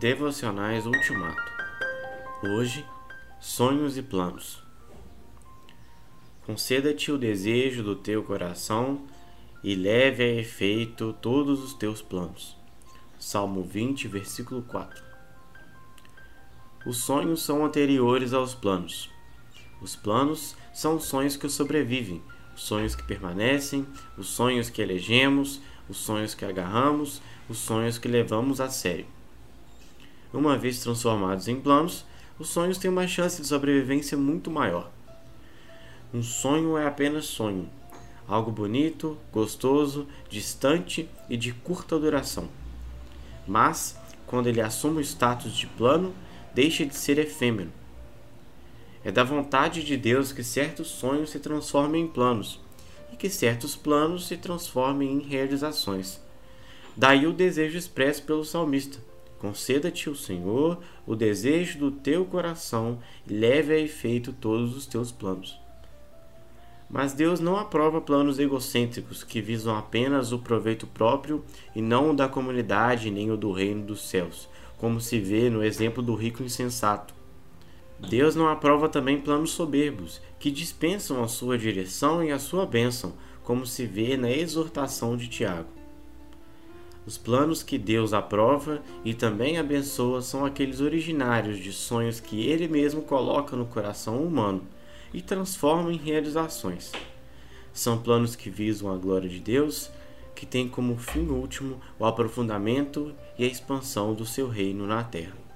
Devocionais Ultimato. Hoje, sonhos e planos. Conceda-te o desejo do teu coração e leve a efeito todos os teus planos. Salmo 20, versículo 4. Os sonhos são anteriores aos planos. Os planos são sonhos que sobrevivem, os sonhos que permanecem, os sonhos que elegemos, os sonhos que agarramos, os sonhos que levamos a sério. Uma vez transformados em planos, os sonhos têm uma chance de sobrevivência muito maior. Um sonho é apenas sonho, algo bonito, gostoso, distante e de curta duração. Mas, quando ele assume o status de plano, deixa de ser efêmero. É da vontade de Deus que certos sonhos se transformem em planos e que certos planos se transformem em realizações. Daí o desejo expresso pelo salmista Conceda-te o Senhor o desejo do teu coração e leve a efeito todos os teus planos. Mas Deus não aprova planos egocêntricos que visam apenas o proveito próprio e não o da comunidade nem o do reino dos céus, como se vê no exemplo do rico insensato. Deus não aprova também planos soberbos, que dispensam a sua direção e a sua bênção, como se vê na exortação de Tiago. Os planos que Deus aprova e também abençoa são aqueles originários de sonhos que Ele mesmo coloca no coração humano e transforma em realizações. São planos que visam a glória de Deus, que têm como fim último o aprofundamento e a expansão do seu reino na terra.